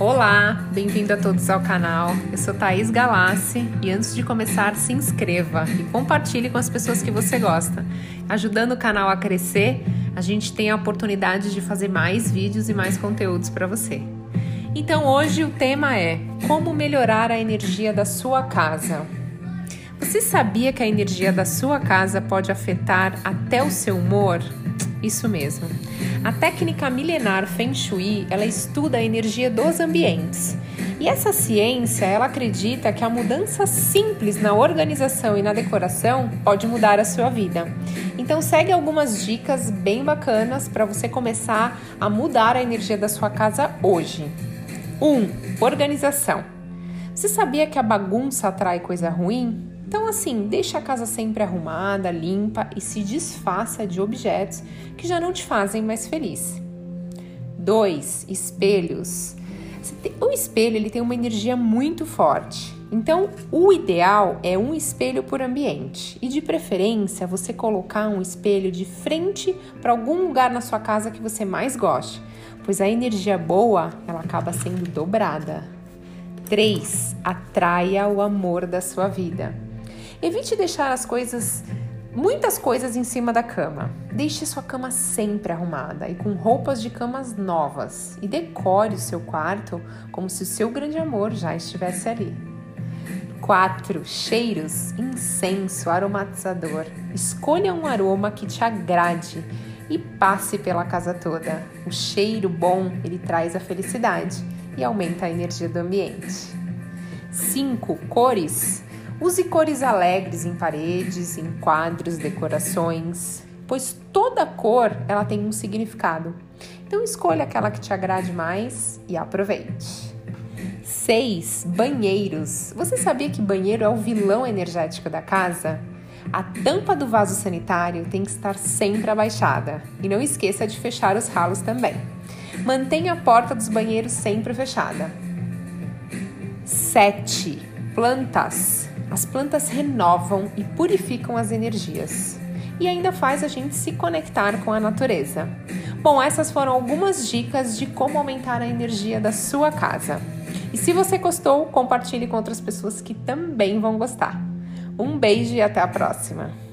Olá, bem-vindo a todos ao canal. Eu sou Thaís Galassi e antes de começar, se inscreva e compartilhe com as pessoas que você gosta. Ajudando o canal a crescer, a gente tem a oportunidade de fazer mais vídeos e mais conteúdos para você. Então hoje o tema é como melhorar a energia da sua casa. Você sabia que a energia da sua casa pode afetar até o seu humor? Isso mesmo. A técnica milenar Feng Shui, ela estuda a energia dos ambientes. E essa ciência, ela acredita que a mudança simples na organização e na decoração pode mudar a sua vida. Então segue algumas dicas bem bacanas para você começar a mudar a energia da sua casa hoje. 1. Um, organização. Você sabia que a bagunça atrai coisa ruim? Então, assim, deixa a casa sempre arrumada, limpa e se desfaça de objetos que já não te fazem mais feliz. 2. Espelhos. O espelho ele tem uma energia muito forte. Então, o ideal é um espelho por ambiente e, de preferência, você colocar um espelho de frente para algum lugar na sua casa que você mais goste, pois a energia boa ela acaba sendo dobrada. 3. Atraia o amor da sua vida. Evite deixar as coisas, muitas coisas em cima da cama. Deixe sua cama sempre arrumada e com roupas de camas novas e decore o seu quarto como se o seu grande amor já estivesse ali. 4. Cheiros, incenso, aromatizador. Escolha um aroma que te agrade e passe pela casa toda. O cheiro bom, ele traz a felicidade e aumenta a energia do ambiente. 5. Cores. Use cores alegres em paredes, em quadros, decorações, pois toda cor ela tem um significado. Então escolha aquela que te agrade mais e aproveite. 6. Banheiros. Você sabia que banheiro é o vilão energético da casa? A tampa do vaso sanitário tem que estar sempre abaixada e não esqueça de fechar os ralos também. Mantenha a porta dos banheiros sempre fechada. 7. Plantas. As plantas renovam e purificam as energias e ainda faz a gente se conectar com a natureza. Bom, essas foram algumas dicas de como aumentar a energia da sua casa. E se você gostou, compartilhe com outras pessoas que também vão gostar. Um beijo e até a próxima!